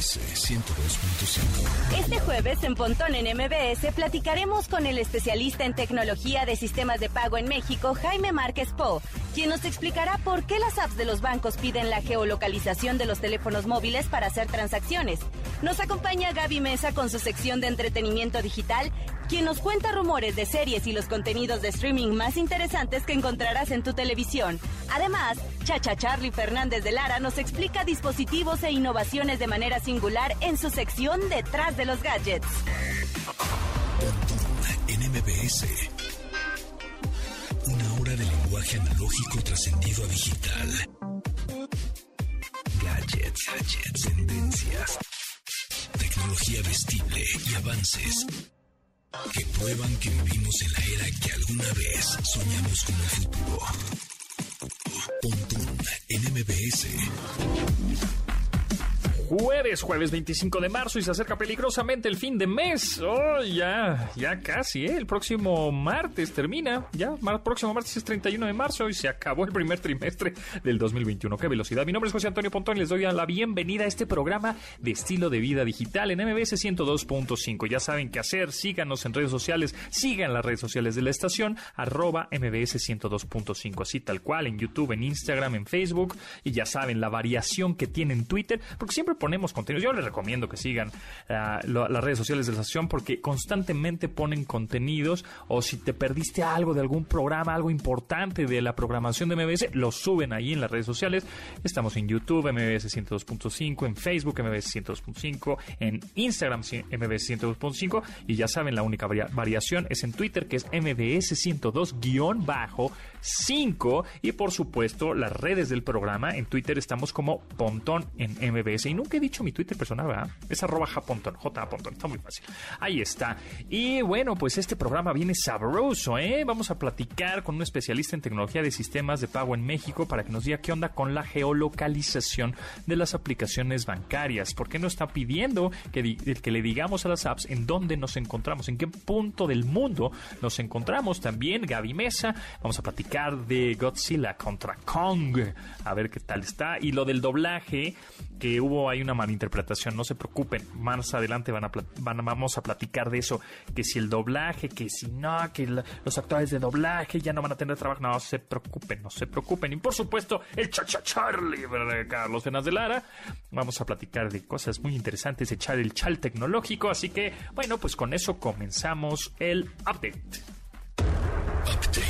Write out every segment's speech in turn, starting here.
MBS 102.5. Este jueves en Pontón en MBS platicaremos con el especialista en tecnología de sistemas de pago en México, Jaime Márquez Po, quien nos explicará por qué las apps de los bancos piden la geolocalización de los teléfonos móviles para hacer transacciones. Nos acompaña Gaby Mesa con su sección de entretenimiento digital, quien nos cuenta rumores de series y los contenidos de streaming más interesantes que encontrarás en tu televisión. Además, Chacha Charlie Fernández de Lara nos explica dispositivos e innovaciones de manera singular en su sección Detrás de los Gadgets. en MBS. Una hora de lenguaje analógico trascendido a digital. Gadgets, gadgets, tendencias. Tecnología vestible y avances que prueban que vivimos en la era que alguna vez soñamos como el futuro. Pontón en MBS. Jueves, jueves 25 de marzo y se acerca peligrosamente el fin de mes. Oh, ya, ya casi, ¿eh? El próximo martes termina. Ya, el próximo martes es 31 de marzo y se acabó el primer trimestre del 2021. ¡Qué velocidad! Mi nombre es José Antonio Pontón y les doy la bienvenida a este programa de estilo de vida digital en MBS 102.5. Ya saben qué hacer. Síganos en redes sociales. Sigan las redes sociales de la estación, arroba MBS 102.5. Así tal cual, en YouTube, en Instagram, en Facebook. Y ya saben la variación que tiene en Twitter, porque siempre ponemos contenidos. Yo les recomiendo que sigan ah, las redes sociales de la estación porque constantemente ponen contenidos o si te perdiste algo de algún programa, algo importante de la programación de MBS, lo suben ahí en las redes sociales. Estamos en YouTube, MBS 102.5, en Facebook, MBS 102.5, en Instagram, MBS 102.5 y ya saben, la única variación es en Twitter que es MBS 102-5 y por supuesto las redes del programa. En Twitter estamos como Pontón en MBS y nunca he dicho mi Twitter personal, ¿verdad? Es arroba japontón, j está muy fácil. Ahí está. Y bueno, pues este programa viene sabroso, ¿eh? Vamos a platicar con un especialista en tecnología de sistemas de pago en México para que nos diga qué onda con la geolocalización de las aplicaciones bancarias. ¿Por qué no está pidiendo que, que le digamos a las apps en dónde nos encontramos, en qué punto del mundo nos encontramos? También Gaby Mesa, vamos a platicar de Godzilla contra Kong, a ver qué tal está. Y lo del doblaje, que hubo ahí una malinterpretación, no se preocupen, más adelante van a, vamos a platicar de eso, que si el doblaje, que si no, que los actores de doblaje ya no van a tener trabajo, no se preocupen, no se preocupen. Y por supuesto, el Chacha Charlie, Carlos Fenas de Lara, vamos a platicar de cosas muy interesantes, echar el chal tecnológico, así que bueno, pues con eso comenzamos el update. Update.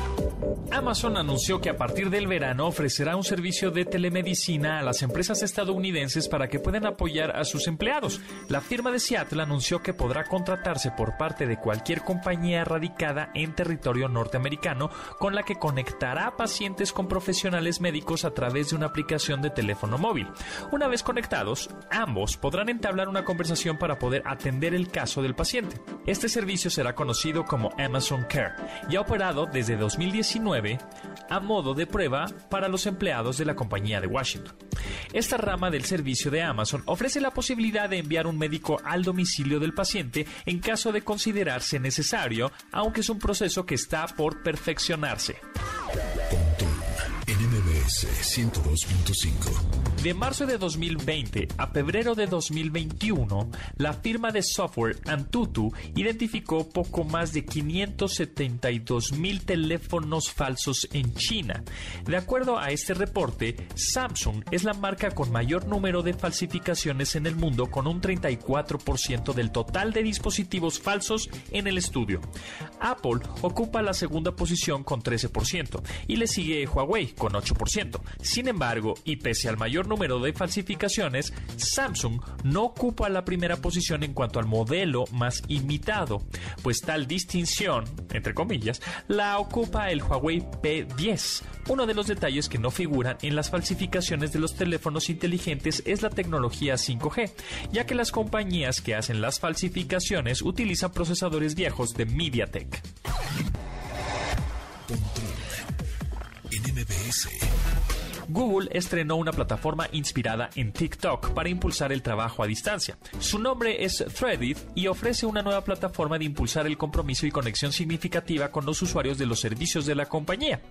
Amazon anunció que a partir del verano ofrecerá un servicio de telemedicina a las empresas estadounidenses para que puedan apoyar a sus empleados. La firma de Seattle anunció que podrá contratarse por parte de cualquier compañía radicada en territorio norteamericano con la que conectará pacientes con profesionales médicos a través de una aplicación de teléfono móvil. Una vez conectados, ambos podrán entablar una conversación para poder atender el caso del paciente. Este servicio será conocido como Amazon Care y ha operado desde 2019 a modo de prueba para los empleados de la compañía de Washington. Esta rama del servicio de Amazon ofrece la posibilidad de enviar un médico al domicilio del paciente en caso de considerarse necesario, aunque es un proceso que está por perfeccionarse. 102.5 de marzo de 2020 a febrero de 2021, la firma de software Antutu identificó poco más de 572 mil teléfonos falsos en China. De acuerdo a este reporte, Samsung es la marca con mayor número de falsificaciones en el mundo con un 34% del total de dispositivos falsos en el estudio. Apple ocupa la segunda posición con 13% y le sigue Huawei con 8%. Sin embargo, y pese al mayor número de falsificaciones, Samsung no ocupa la primera posición en cuanto al modelo más imitado, pues tal distinción, entre comillas, la ocupa el Huawei P10. Uno de los detalles que no figuran en las falsificaciones de los teléfonos inteligentes es la tecnología 5G, ya que las compañías que hacen las falsificaciones utilizan procesadores viejos de MediaTek. Google estrenó una plataforma inspirada en TikTok para impulsar el trabajo a distancia. Su nombre es Threaded y ofrece una nueva plataforma de impulsar el compromiso y conexión significativa con los usuarios de los servicios de la compañía.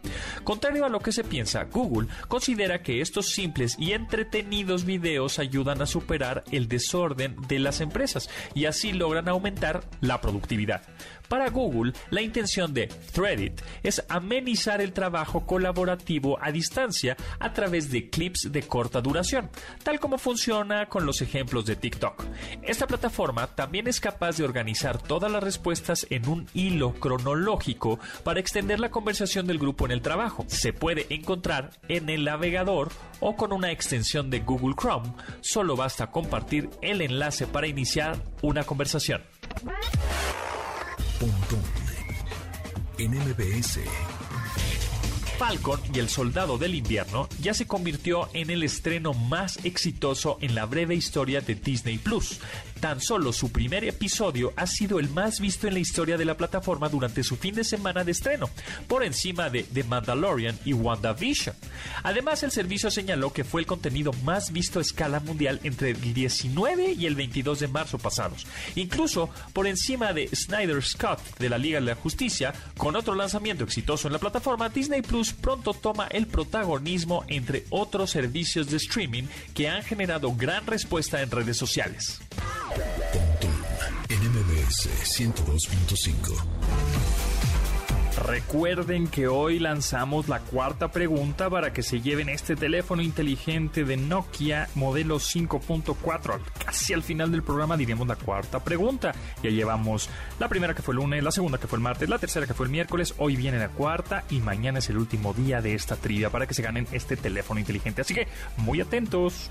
Contrario a lo que se piensa, Google considera que estos simples y entretenidos videos ayudan a superar el desorden de las empresas y así logran aumentar la productividad. Para Google, la intención de Threadit es amenizar el trabajo colaborativo a distancia a través de clips de corta duración, tal como funciona con los ejemplos de TikTok. Esta plataforma también es capaz de organizar todas las respuestas en un hilo cronológico para extender la conversación del grupo en el trabajo. Se puede encontrar en el navegador o con una extensión de Google Chrome. Solo basta compartir el enlace para iniciar una conversación. Pontón en MBS. Falcon y el Soldado del Invierno ya se convirtió en el estreno más exitoso en la breve historia de Disney Plus. Tan solo su primer episodio ha sido el más visto en la historia de la plataforma durante su fin de semana de estreno, por encima de The Mandalorian y WandaVision. Además, el servicio señaló que fue el contenido más visto a escala mundial entre el 19 y el 22 de marzo pasados, incluso por encima de Snyder Scott de la Liga de la Justicia, con otro lanzamiento exitoso en la plataforma Disney Plus pronto toma el protagonismo entre otros servicios de streaming que han generado gran respuesta en redes sociales. Pontón en MBS 102.5. Recuerden que hoy lanzamos la cuarta pregunta para que se lleven este teléfono inteligente de Nokia modelo 5.4. Casi al final del programa diremos la cuarta pregunta. Ya llevamos la primera que fue el lunes, la segunda que fue el martes, la tercera que fue el miércoles, hoy viene la cuarta y mañana es el último día de esta trivia para que se ganen este teléfono inteligente. Así que muy atentos.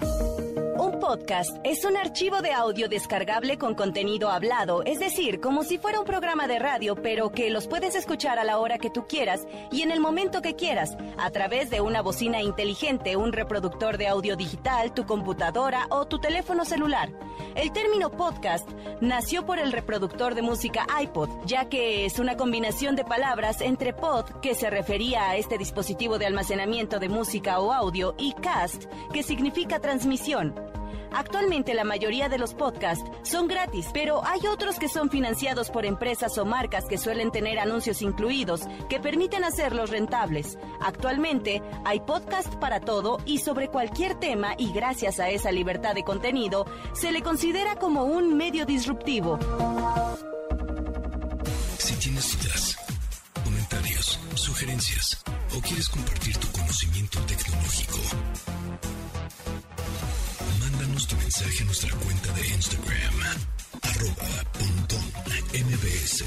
Un podcast es un archivo de audio descargable con contenido hablado, es decir, como si fuera un programa de radio, pero que los puedes escuchar a la hora que tú quieras y en el momento que quieras, a través de una bocina inteligente, un reproductor de audio digital, tu computadora o tu teléfono celular. El término podcast nació por el reproductor de música iPod, ya que es una combinación de palabras entre pod, que se refería a este dispositivo de almacenamiento de música o audio, y cast, que significa transmisión. Actualmente la mayoría de los podcasts son gratis, pero hay otros que son financiados por empresas o marcas que suelen tener anuncios incluidos que permiten hacerlos rentables. Actualmente hay podcast para todo y sobre cualquier tema y gracias a esa libertad de contenido se le considera como un medio disruptivo. Si tienes dudas, comentarios, sugerencias o quieres compartir tu conocimiento tecnológico, mensaje nuestra cuenta de Instagram, arroba pontón MBS.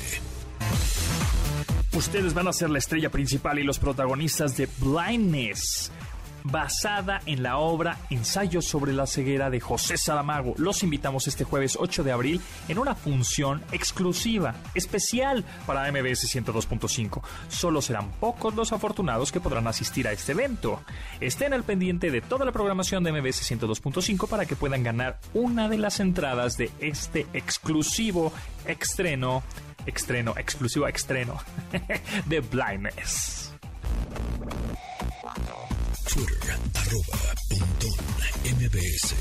Ustedes van a ser la estrella principal y los protagonistas de Blindness, basada en la obra Ensayo sobre la ceguera de José Saramago. Los invitamos este jueves 8 de abril en una función exclusiva, especial para MBS 102.5. Solo serán pocos los afortunados que podrán asistir a este evento. Estén al pendiente de toda la programación de MBS 102.5 para que puedan ganar una de las entradas de este exclusivo estreno, estreno, exclusivo estreno de Blindness. Twitter, arroba pontón MBS.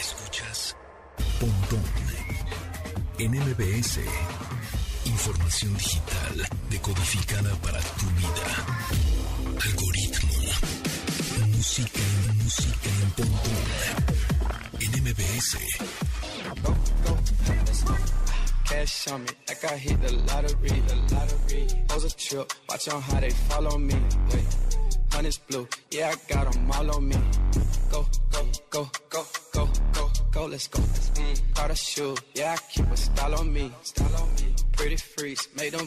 Escuchas Pontón en MBS. Información digital decodificada para tu vida. Algoritmo. Música música en Pontón. En MBS. Cash on me, like I hit the lottery, the lottery. Pose a trip, watch on how they follow me. Wait, honey's blue, yeah, I got 'em all on me. Go, go, go, go, go, go, go, let's go. Mm, got a shoe, yeah, I keep a style on me, style on me.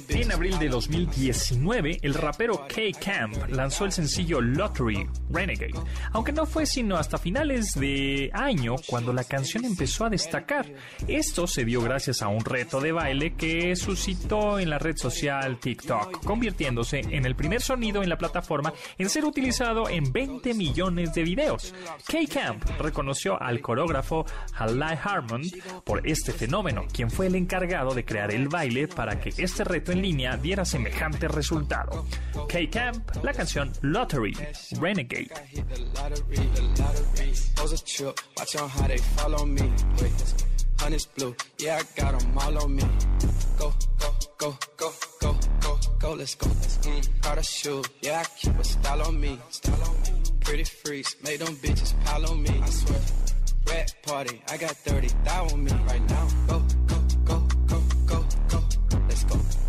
En abril de 2019, el rapero K-Camp lanzó el sencillo Lottery Renegade, aunque no fue sino hasta finales de año cuando la canción empezó a destacar. Esto se dio gracias a un reto de baile que suscitó en la red social TikTok, convirtiéndose en el primer sonido en la plataforma en ser utilizado en 20 millones de videos. K-Camp reconoció al coreógrafo Halai Harmon por este fenómeno, quien fue el encargado de crear el baile para que este reto en línea diera semejante resultado. K-Camp, la canción Lottery, Renegade. Go, let's go. Mm, Prada shoe, yeah, I keep a style on me. Style on me. Pretty freaks, make them bitches pile on me. I swear. Red party, I got 30 thou on me right now. Go,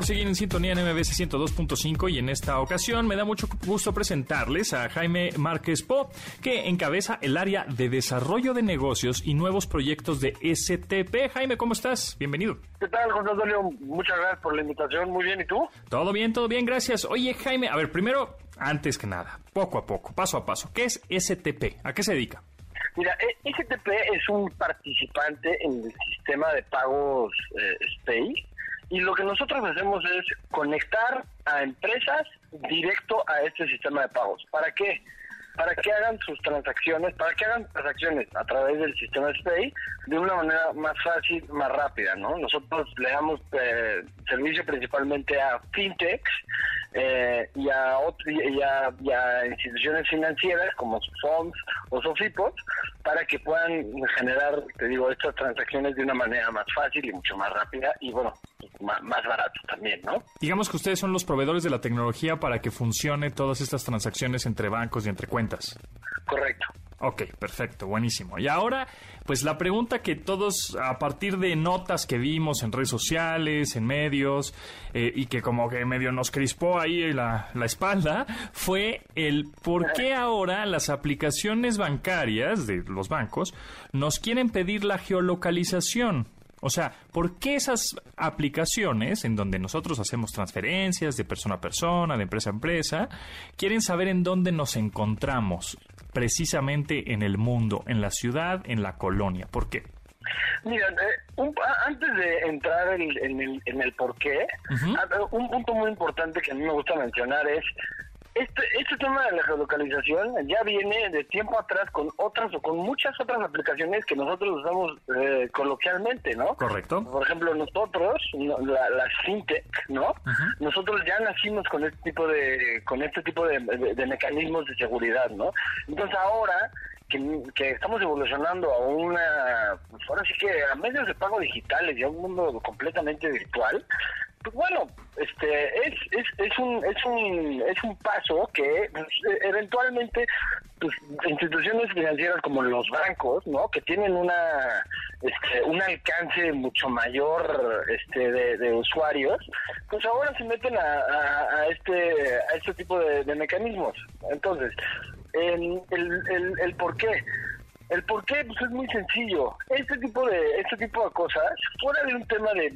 Por seguir en sintonía en MBS 102.5 y en esta ocasión me da mucho gusto presentarles a Jaime Márquez Po, que encabeza el área de desarrollo de negocios y nuevos proyectos de STP. Jaime, ¿cómo estás? Bienvenido. ¿Qué tal, José Antonio? Muchas gracias por la invitación. Muy bien, ¿y tú? Todo bien, todo bien, gracias. Oye, Jaime, a ver, primero, antes que nada, poco a poco, paso a paso, ¿qué es STP? ¿A qué se dedica? Mira, e, STP es un participante en el sistema de pagos eh, y lo que nosotros hacemos es conectar a empresas directo a este sistema de pagos. ¿Para qué? Para que hagan sus transacciones, para que hagan transacciones a través del sistema SPAY de una manera más fácil, más rápida, ¿no? Nosotros le damos eh, servicio principalmente a fintechs eh, y, a, y, a, instituciones financieras como FOMS o Sofipos para que puedan generar, te digo, estas transacciones de una manera más fácil y mucho más rápida y bueno, más, más barato también, ¿no? Digamos que ustedes son los proveedores de la tecnología para que funcione todas estas transacciones entre bancos y entre cuentas. Correcto. Ok, perfecto, buenísimo. Y ahora, pues la pregunta que todos, a partir de notas que vimos en redes sociales, en medios, eh, y que como que medio nos crispó ahí la, la espalda, fue el por qué ahora las aplicaciones bancarias de los bancos nos quieren pedir la geolocalización. O sea, ¿por qué esas aplicaciones en donde nosotros hacemos transferencias de persona a persona, de empresa a empresa, quieren saber en dónde nos encontramos? precisamente en el mundo, en la ciudad, en la colonia? ¿Por qué? Mira, eh, antes de entrar en, el, en el por qué, un punto muy importante que a mí me gusta mencionar es este, este tema de la geolocalización ya viene de tiempo atrás con otras o con muchas otras aplicaciones que nosotros usamos eh, coloquialmente, ¿no? Correcto. Por ejemplo, nosotros, la, la fintech, ¿no? Nosotros ya nacimos con este tipo de con este tipo de, mecanismos de seguridad, ¿no? Entonces ahora que, que, estamos evolucionando a una, pues ahora sí que a medios de pago digitales y a un mundo completamente virtual, pues bueno, este es, es, es un es un es un paso que pues, eventualmente pues, instituciones financieras como los bancos, ¿no? Que tienen una este, un alcance mucho mayor este de, usuarios, pues ahora se meten a, a, este a este tipo de, mecanismos. Entonces, el, el, el por qué el por qué pues es muy sencillo. Este tipo de este tipo de cosas, fuera de un tema de,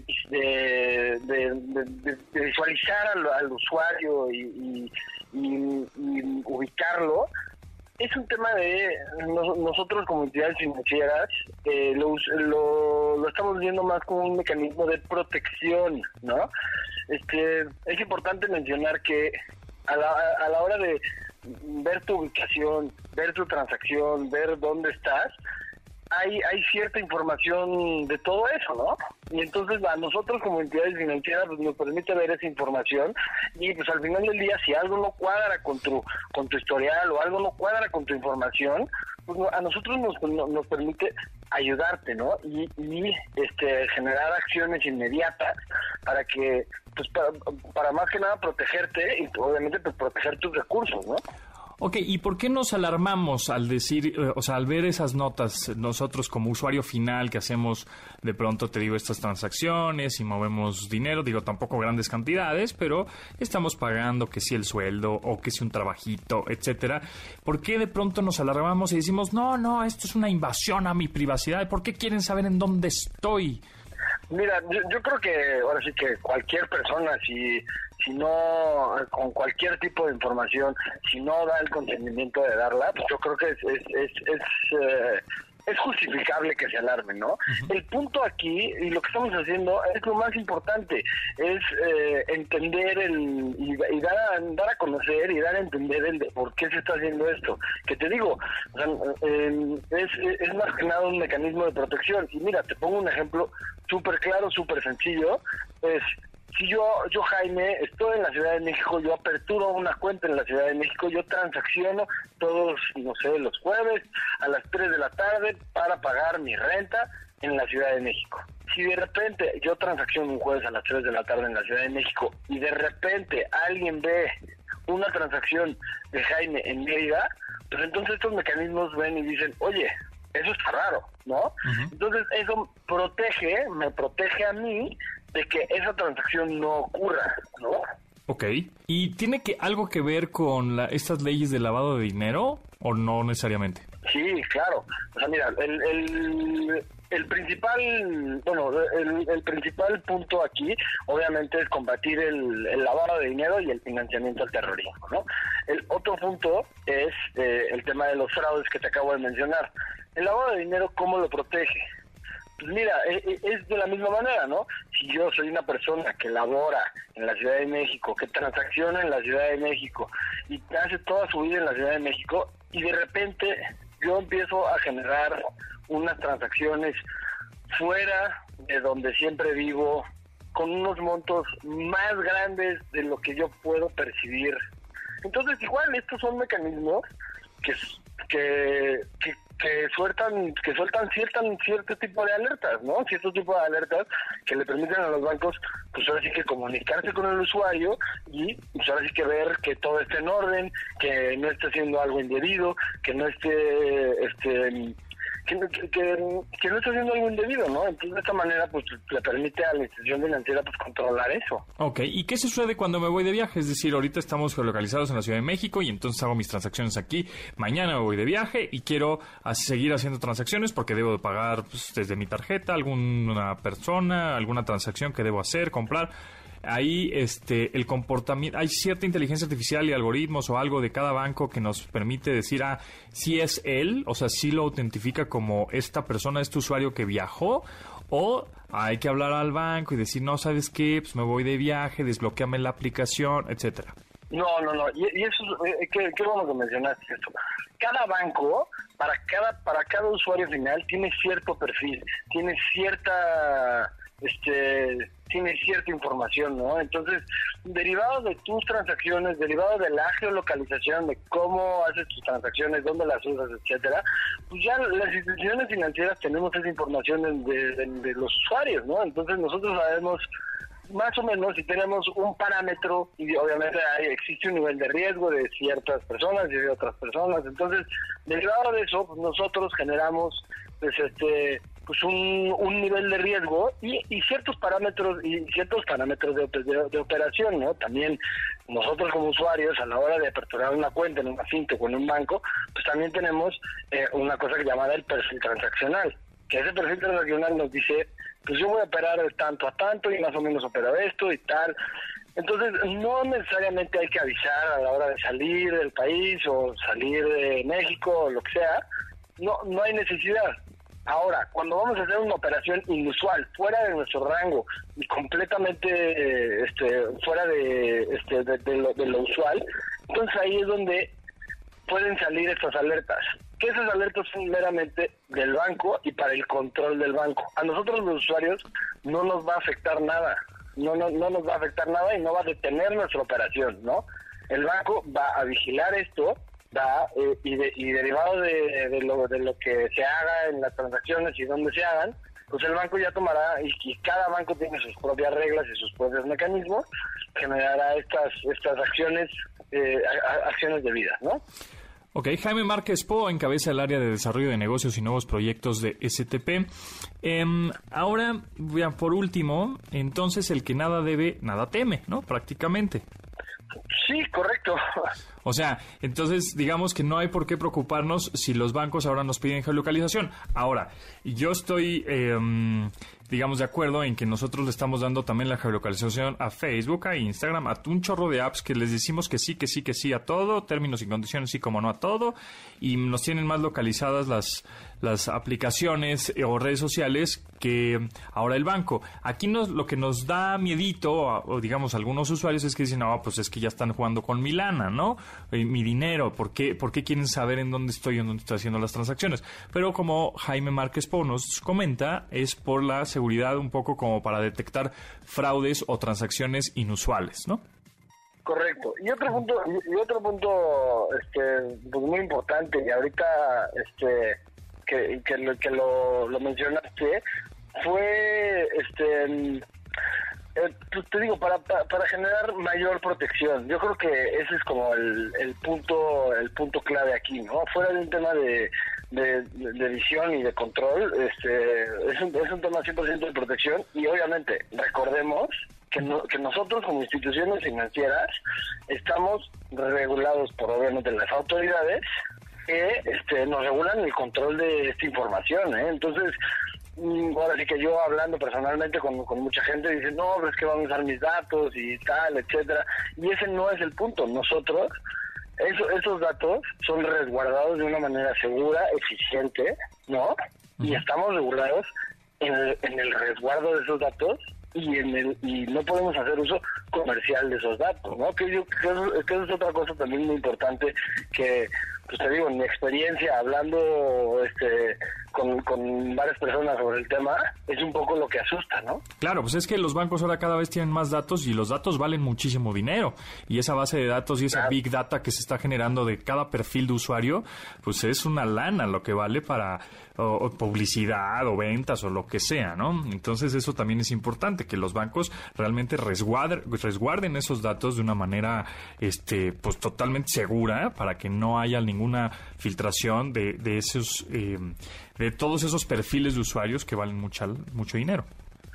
de, visualizar al, usuario y, ubicarlo, es un tema de nosotros como entidades financieras eh, lo, lo, estamos viendo más como un mecanismo de protección, ¿no? Este es importante mencionar que a la, a la hora de ver tu ubicación, ver tu transacción, ver dónde estás, hay, hay cierta información de todo eso, ¿no? Y entonces a nosotros como entidades financieras pues, nos permite ver esa información y pues al final del día si algo no cuadra con tu, con tu historial o algo no cuadra con tu información, pues, a nosotros nos, nos permite ayudarte, ¿no? Y, este, generar acciones inmediatas para que, pues para, para más que nada protegerte y obviamente pues, proteger tus recursos, ¿no? Ok, ¿y por qué nos alarmamos al decir, eh, o sea, al ver esas notas, nosotros como usuario final que hacemos de pronto, te digo, estas transacciones y movemos dinero, digo, tampoco grandes cantidades, pero estamos pagando que si el sueldo o que si un trabajito, etcétera? ¿Por qué de pronto nos alarmamos y decimos, no, no, esto es una invasión a mi privacidad? ¿Por qué quieren saber en dónde estoy? Mira, yo, creo que ahora sí que cualquier persona, si, si no, con cualquier tipo de información, si no da el consentimiento de darla, pues yo creo que es, es, es, es eh, es justificable que se alarmen, ¿no? El punto aquí, y lo que estamos haciendo, es lo más importante, es eh, entender el, y, dar, a, dar, a, conocer y dar a entender el de por qué se está haciendo esto. Que te digo, es, es más que nada un mecanismo de protección. Y mira, te pongo un ejemplo súper claro, súper sencillo, es si yo, yo Jaime, estoy en la Ciudad de México, yo aperturo una cuenta en la Ciudad de México, yo transacciono todos, no sé, los jueves a las 3 de la tarde para pagar mi renta en la Ciudad de México. Si de repente yo transacciono un jueves a las 3 de la tarde en la Ciudad de México y de repente alguien ve una transacción de Jaime en Mérida, pues entonces estos mecanismos ven y dicen, oye, eso está raro, ¿no? Entonces eso protege, me protege a mí de que esa transacción no ocurra, ¿no? Ok. ¿Y tiene que algo que ver con estas leyes de lavado de dinero o no necesariamente? Sí, claro. O sea, mira, el, el, principal, bueno, el, principal punto aquí, obviamente, es combatir el, lavado de dinero y el financiamiento al terrorismo, ¿no? El otro punto es eh, el tema de los fraudes que te acabo de mencionar. El lavado de dinero, ¿cómo lo protege? Pues mira, e, e, es de la misma manera, ¿no? Si yo soy una persona que labora en la Ciudad de México, que transacciona en la Ciudad de México y hace toda su vida en la Ciudad de México y de repente yo empiezo a generar unas transacciones fuera de donde siempre vivo con unos montos más grandes de lo que yo puedo percibir. Entonces, igual estos son mecanismos que, que, que que sueltan que sueltan ciertan cierto tipo de alertas, ¿no? Cierto tipo de alertas que le permiten a los bancos, pues ahora sí que comunicarse con el usuario y pues ahora sí que ver que todo esté en orden, que no esté haciendo algo indebido, que no esté este que, que, no está haciendo algo indebido, ¿no? Entonces, de esta manera, pues le permite a la institución financiera pues controlar eso. Ok, ¿y qué sucede cuando me voy de viaje? Es decir, ahorita estamos geolocalizados en la Ciudad de México y entonces hago mis transacciones aquí. Mañana me voy de viaje y quiero seguir haciendo transacciones porque debo de pagar pues, desde mi tarjeta alguna persona, alguna transacción que debo hacer, comprar ahí este el comportamiento hay cierta inteligencia artificial y algoritmos o algo de cada banco que nos permite decir ah si es él o sea si lo autentifica como esta persona este usuario que viajó o hay que hablar al banco y decir no sabes qué pues me voy de viaje desbloqueame la aplicación etcétera. No no no y, eso eh, qué, qué bueno que mencionaste cada banco para cada para cada usuario final tiene cierto perfil tiene cierta este tiene cierta información, ¿no? Entonces, derivado de tus transacciones, derivado de la geolocalización, de cómo haces tus transacciones, dónde las usas, etcétera, pues ya las instituciones financieras tenemos esa información de, los usuarios, ¿no? Entonces nosotros sabemos más o menos si tenemos un parámetro y obviamente hay, existe un nivel de riesgo de ciertas personas y de otras personas entonces derivado de eso pues nosotros generamos pues este pues un, un nivel de riesgo y, y, ciertos parámetros y ciertos parámetros de, operación, ¿no? También nosotros como usuarios a la hora de aperturar una cuenta en una fintech o en un banco, pues también tenemos eh, una cosa llamada el perfil transaccional, que ese perfil transaccional nos dice, pues yo voy a operar de tanto a tanto y más o menos opero esto y tal. Entonces, no necesariamente hay que avisar a la hora de salir del país o salir de México o lo que sea. No, no hay necesidad. Ahora, cuando vamos a hacer una operación inusual, fuera de nuestro rango y completamente eh, este, fuera de, este, de, lo, usual, entonces ahí es donde pueden salir estas alertas. Que esas alertas son meramente del banco y para el control del banco. A nosotros los usuarios no nos va a afectar nada, no, no, no nos va a afectar nada y no va a detener nuestra operación, ¿no? El banco va a vigilar esto da eh, y, y derivado de, de, lo, de lo que se haga en las transacciones y dónde se hagan, pues el banco ya tomará, y, cada banco tiene sus propias reglas y sus propios mecanismos, generará estas, estas acciones, eh, acciones de vida, ¿no? Ok, Jaime Márquez Po encabeza el área de desarrollo de negocios y nuevos proyectos de STP. Em, ahora, por último, entonces el que nada debe, nada teme, ¿no? Prácticamente. Sí, correcto. O sea, entonces digamos que no hay por qué preocuparnos si los bancos ahora nos piden geolocalización. Ahora, yo estoy, em, digamos, de acuerdo en que nosotros le estamos dando también la geolocalización a Facebook, a Instagram, a un chorro de apps que les decimos que sí, que sí, que sí a todo, términos y condiciones sí como no a todo, y nos tienen más localizadas las, las aplicaciones o redes sociales que ahora el banco. Aquí nos, lo que nos da miedito, o digamos algunos usuarios, es que dicen, no, pues es que ya están jugando con mi lana, ¿no? Eh, mi dinero, ¿por qué, ¿por qué quieren saber en dónde estoy, en dónde estoy haciendo las transacciones? Pero como Jaime Márquez Po nos comenta, es por la un poco como para detectar fraudes o transacciones inusuales, ¿no? Correcto. Y otro punto, y otro punto este, pues muy importante, y ahorita este, que, que, lo, mencionaste, fue este eh, pues te digo, para, para, generar mayor protección. Yo creo que ese es como el, el punto el punto clave aquí, ¿no? Fuera de un tema de, de, visión y de control, este es un, es un tema 100% de protección y obviamente recordemos que, que nosotros como instituciones financieras estamos regulados por obviamente las autoridades que este, nos regulan el control de esta información. ¿eh? Entonces, mm, ahora sí que yo hablando personalmente con, mucha gente dice, no, pero es que van a usar mis datos y tal, etcétera. Y ese no es el punto. Nosotros, eso, esos datos son resguardados de una manera segura, eficiente, ¿no? Y estamos regulados en el, en el resguardo de esos datos y en el y no podemos hacer uso comercial de esos datos, ¿no? Que yo que que eso es otra cosa también muy importante que pues te digo, en mi experiencia hablando este con, con varias personas sobre el tema, es un poco lo que asusta, ¿no? Claro, pues es que los bancos ahora cada vez tienen más datos y los datos valen muchísimo dinero. Y esa base de datos y esa big data que se está generando de cada perfil de usuario, pues es una lana lo que vale para publicidad o ventas o lo que sea, ¿no? Entonces eso también es importante, que los bancos realmente resguarden, resguarden esos datos de una manera este, pues totalmente segura para que no haya ninguna filtración de, de esos... Eh, de todos esos perfiles de usuarios que valen mucha, mucho dinero.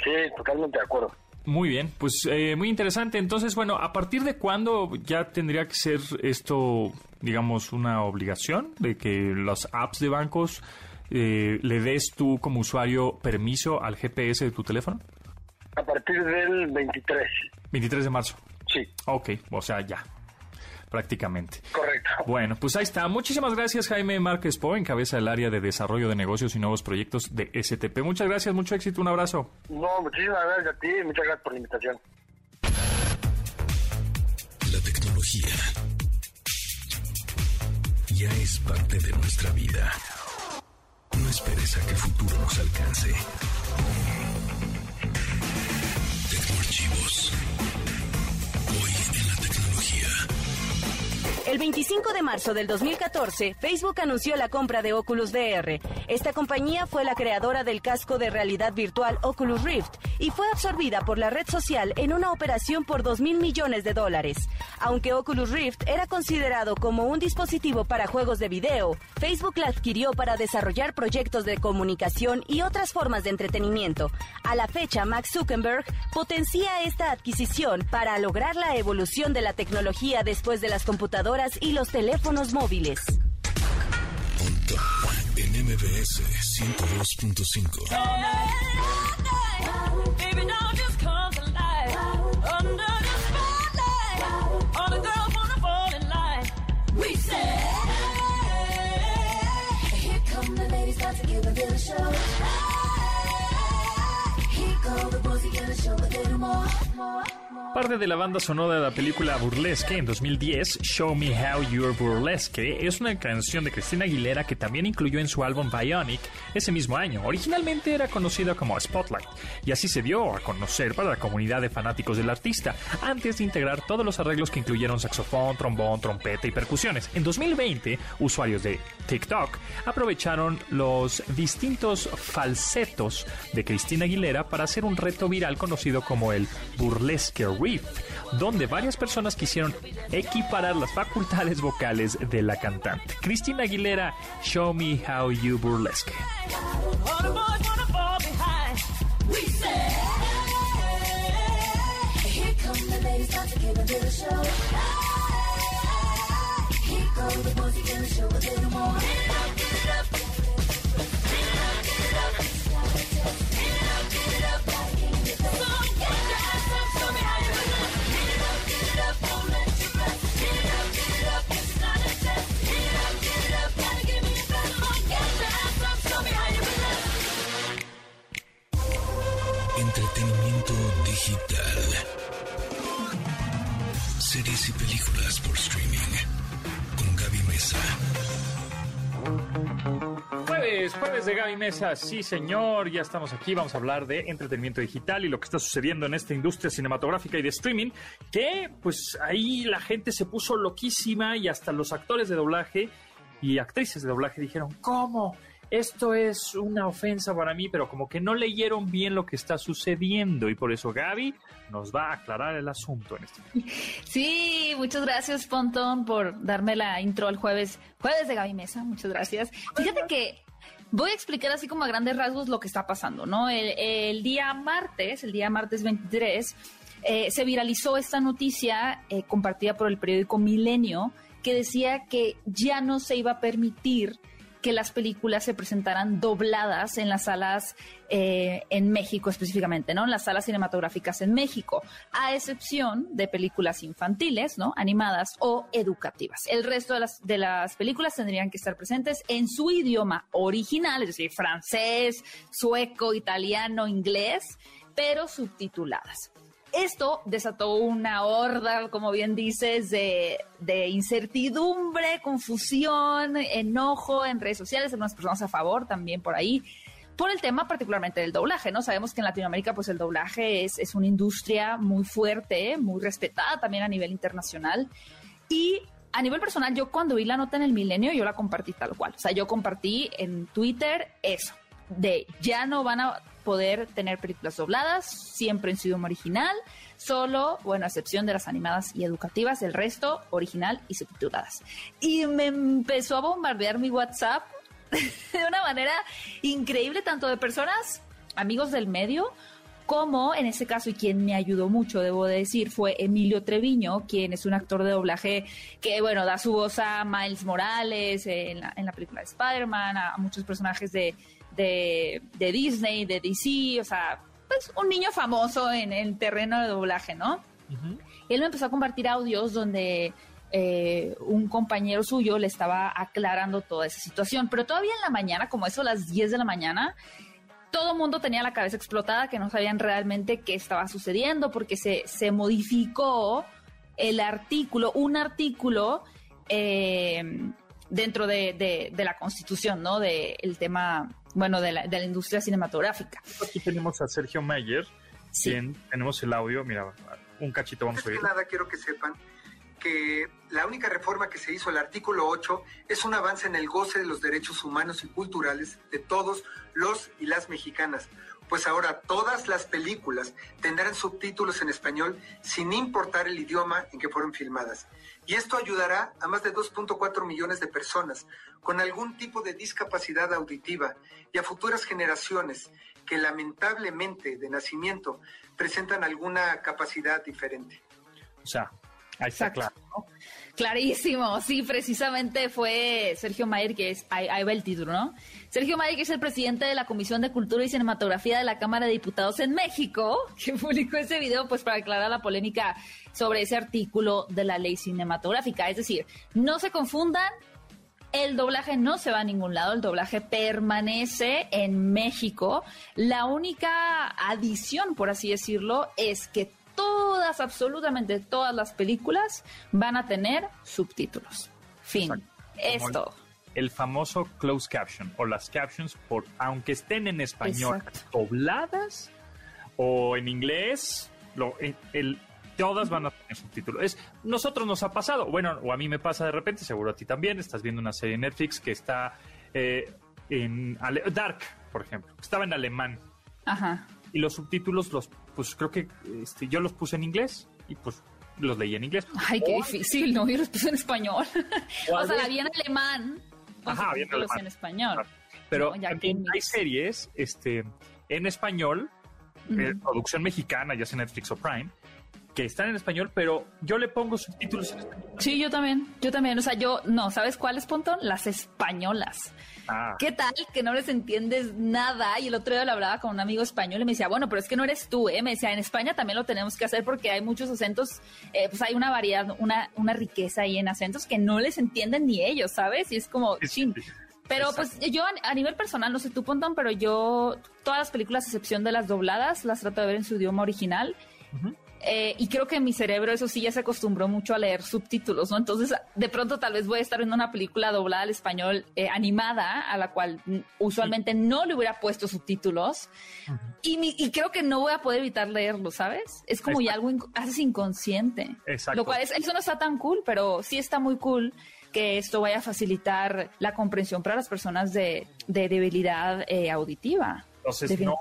Sí, totalmente de acuerdo. Muy bien, pues eh, muy interesante. Entonces, bueno, ¿a partir de cuándo ya tendría que ser esto, digamos, una obligación de que las apps de bancos eh, le des tú como usuario permiso al GPS de tu teléfono? A partir del 23. 23 de marzo. Sí. Ok, o sea, ya, prácticamente. Correcto. Bueno, pues ahí está. Muchísimas gracias, Jaime Márquez Po, en cabeza del área de desarrollo de negocios y nuevos proyectos de STP. Muchas gracias, mucho éxito, un abrazo. No, muchísimas gracias a ti y muchas gracias por la invitación. La tecnología ya es parte de nuestra vida. No esperes a que el futuro nos alcance. Tecnoarchivos. El 25 de marzo del 2014, Facebook anunció la compra de Oculus VR. Esta compañía fue la creadora del casco de realidad virtual Oculus Rift y fue absorbida por la red social en una operación por 2 mil millones de dólares. Aunque Oculus Rift era considerado como un dispositivo para juegos de video, Facebook la adquirió para desarrollar proyectos de comunicación y otras formas de entretenimiento. A la fecha, Max Zuckerberg potencia esta adquisición para lograr la evolución de la tecnología después de las computadoras y los teléfonos móviles. MBS 102.5. Here the boys, gotta give a little show Here come the boys again a show a little more. Parte de la banda sonora de la película Burlesque en 2010, Show Me How You're Burlesque, es una canción de Cristina Aguilera que también incluyó en su álbum Bionic ese mismo año. Originalmente era conocida como Spotlight y así se dio a conocer para la comunidad de fanáticos del artista, antes de integrar todos los arreglos que incluyeron saxofón, trombón, trompeta y percusiones. En 2020, usuarios de TikTok aprovecharon los distintos falsetos de Cristina Aguilera para hacer un reto viral conocido como el Burlesque Riff, donde varias personas quisieron equiparar las facultades vocales de la cantante. Cristina Aguilera, Show Me How You Burlesque. Digital. Series y películas por streaming. Con Gaby Mesa. Jueves, jueves de Gaby Mesa, sí señor, ya estamos aquí, vamos a hablar de entretenimiento digital y lo que está sucediendo en esta industria cinematográfica y de streaming, que pues ahí la gente se puso loquísima y hasta los actores de doblaje y actrices de doblaje dijeron, ¿cómo? Esto es una ofensa para mí, pero como que no leyeron bien lo que está sucediendo y por eso Gaby nos va a aclarar el asunto en este momento. Sí, muchas gracias Pontón por darme la intro al jueves, jueves de Gaby Mesa, muchas gracias. Fíjate que voy a explicar así como a grandes rasgos lo que está pasando, ¿no? El, día martes, el día martes 23, eh, se viralizó esta noticia eh, compartida por el periódico Milenio que decía que ya no se iba a permitir que las películas se presentaran dobladas en las salas eh, en México específicamente, ¿no? En las salas cinematográficas en México, a excepción de películas infantiles, ¿no? Animadas o educativas. El resto de las, de las películas tendrían que estar presentes en su idioma original, es decir, francés, sueco, italiano, inglés, pero subtituladas. Esto desató una horda, como bien dices, de, incertidumbre, confusión, enojo en redes sociales, algunas personas a favor también por ahí, por el tema particularmente del doblaje, ¿no? Sabemos que en Latinoamérica pues el doblaje es, es una industria muy fuerte, muy respetada también a nivel internacional y a nivel personal, yo cuando vi la nota en el milenio, yo la compartí tal cual. O sea, yo compartí en Twitter eso, de ya no van a poder tener películas dobladas, siempre en su idioma original, solo, bueno, a excepción de las animadas y educativas, el resto original y subtituladas. Y me empezó a bombardear mi WhatsApp de una manera increíble, tanto de personas, amigos del medio, como en ese caso, y quien me ayudó mucho, debo decir, fue Emilio Treviño, quien es un actor de doblaje que, bueno, da su voz a Miles Morales en la, en la película de Spider-Man, a muchos personajes de, de, Disney, de DC, o sea, pues un niño famoso en el terreno de doblaje, ¿no? Él me empezó a compartir audios donde eh, un compañero suyo le estaba aclarando toda esa situación, pero todavía en la mañana, como eso a las 10 de la mañana, todo el mundo tenía la cabeza explotada, que no sabían realmente qué estaba sucediendo, porque se, se modificó el artículo, un artículo eh, dentro de, de, la constitución, ¿no? Del tema bueno, de la, de la industria cinematográfica. Aquí tenemos a Sergio Mayer, sí. tenemos el audio, mira, un cachito vamos a oír. nada quiero que sepan que la única reforma que se hizo, el artículo 8, es un avance en el goce de los derechos humanos y culturales de todos los y las mexicanas, pues ahora todas las películas tendrán subtítulos en español sin importar el idioma en que fueron filmadas. Y esto ayudará a más de 2.4 millones de personas con algún tipo de discapacidad auditiva y a futuras generaciones que lamentablemente de nacimiento presentan alguna capacidad diferente. O sea, ahí está claro. Clarísimo, sí, precisamente fue Sergio Mayer, que es, ahí, va el título, ¿no? Sergio Mayer, que es el presidente de la Comisión de Cultura y Cinematografía de la Cámara de Diputados en México, que publicó ese video pues para aclarar la polémica sobre ese artículo de la ley cinematográfica. Es decir, no se confundan, el doblaje no se va a ningún lado, el doblaje permanece en México. La única adición, por así decirlo, es que todas, absolutamente todas las películas van a tener subtítulos. Fin. Es todo. El famoso closed caption o las captions, por, aunque estén en español Exacto. dobladas o en inglés, lo, el, el- todas van a tener subtítulos. Es, nosotros nos ha pasado, bueno, o a mí me pasa de repente, seguro a ti también, estás viendo una serie en Netflix que está eh, en ale- Dark, por ejemplo, estaba en alemán Ajá. y los subtítulos los pues creo que este, yo los puse en inglés y pues los leí en inglés. Ay, qué difícil, ¿no? Yo los puse en español. O sea, la vi en alemán. Ajá, vi en subtítulos alemán. en español. Pero No, también hay series este, en español, eh, producción mexicana, ya sea Netflix o Prime, que están en español, pero yo le pongo subtítulos en español. Sí, yo también, yo también. O sea, yo, no, ¿sabes cuáles, Pontón? Las españolas. Ah, ¿Qué tal que no les entiendes nada? Y el otro día lo hablaba con un amigo español y me decía, bueno, pero es que no eres tú, ¿eh? Me decía, en España también lo tenemos que hacer porque hay muchos acentos, eh, pues hay una variedad, una, una riqueza ahí en acentos que no les entienden ni ellos, ¿sabes? Y es como, Sí. Pero Exacto. pues yo a, nivel personal, no sé tú, Pontón, pero yo todas las películas, a excepción de las dobladas, las trato de ver en su idioma original. Ujú. Eh, y creo que mi cerebro, eso sí, ya se acostumbró mucho a leer subtítulos, ¿no? Entonces, de pronto tal vez voy a estar viendo una película doblada al español eh, animada, a la cual mm, usualmente no le hubiera puesto subtítulos. y, mi- y creo que no voy a poder evitar leerlo, ¿sabes? Es como ya algo, inc- haces inconsciente. Exacto. Lo cual, es, eso no está tan cool, pero sí está muy cool que esto vaya a facilitar la comprensión para las personas de, de debilidad eh, auditiva. Entonces, no,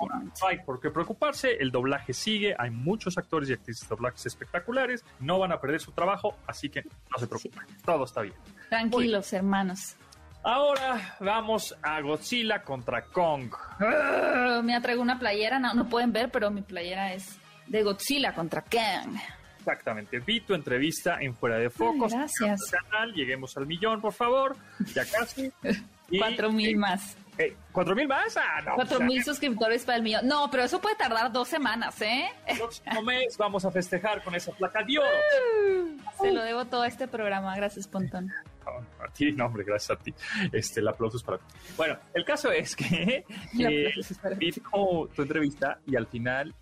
hay por qué preocuparse, el doblaje sigue, hay muchos actores y actrices de doblajes espectaculares, no van a perder su trabajo, así que no se preocupen, todo está bien. Tranquilos, hermanos. Ahora vamos a Godzilla contra Kong. Ah, Me traigo una playera, no, no pueden ver, pero mi playera es de Godzilla contra Kang. Exactamente, vi tu entrevista en Fuera de Focos. Ay, gracias. Canal, lleguemos al millón, por favor, ya casi. Cuatro mil más. Eh, ¿Cuatro mil más? Ah, no. Cuatro o sea, mil suscriptores para el millón. No, pero eso puede tardar dos semanas, ¿eh? El próximo mes vamos a festejar con esa placa de oro. Se lo debo todo a este programa. Gracias, Pontón. No, a ti, no, hombre, gracias a ti. Este, el aplauso es para ti. Bueno, el caso es que eh, vi tu, tu entrevista y al final,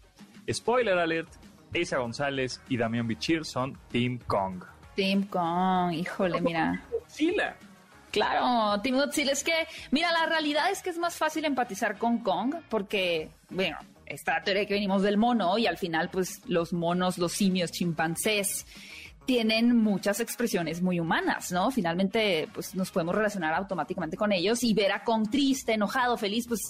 spoiler alert, Isa González y Damián Bichir son Team Kong. Team Kong, híjole, mira. Godzilla. Claro, Godzilla. Es que, mira, la realidad es que es más fácil empatizar con Kong porque, bueno, esta teoría que venimos del mono y al final, pues, los monos, los simios, chimpancés, tienen muchas expresiones muy humanas, ¿no? Finalmente, pues, nos podemos relacionar automáticamente con ellos y ver a Kong triste, enojado, feliz, pues,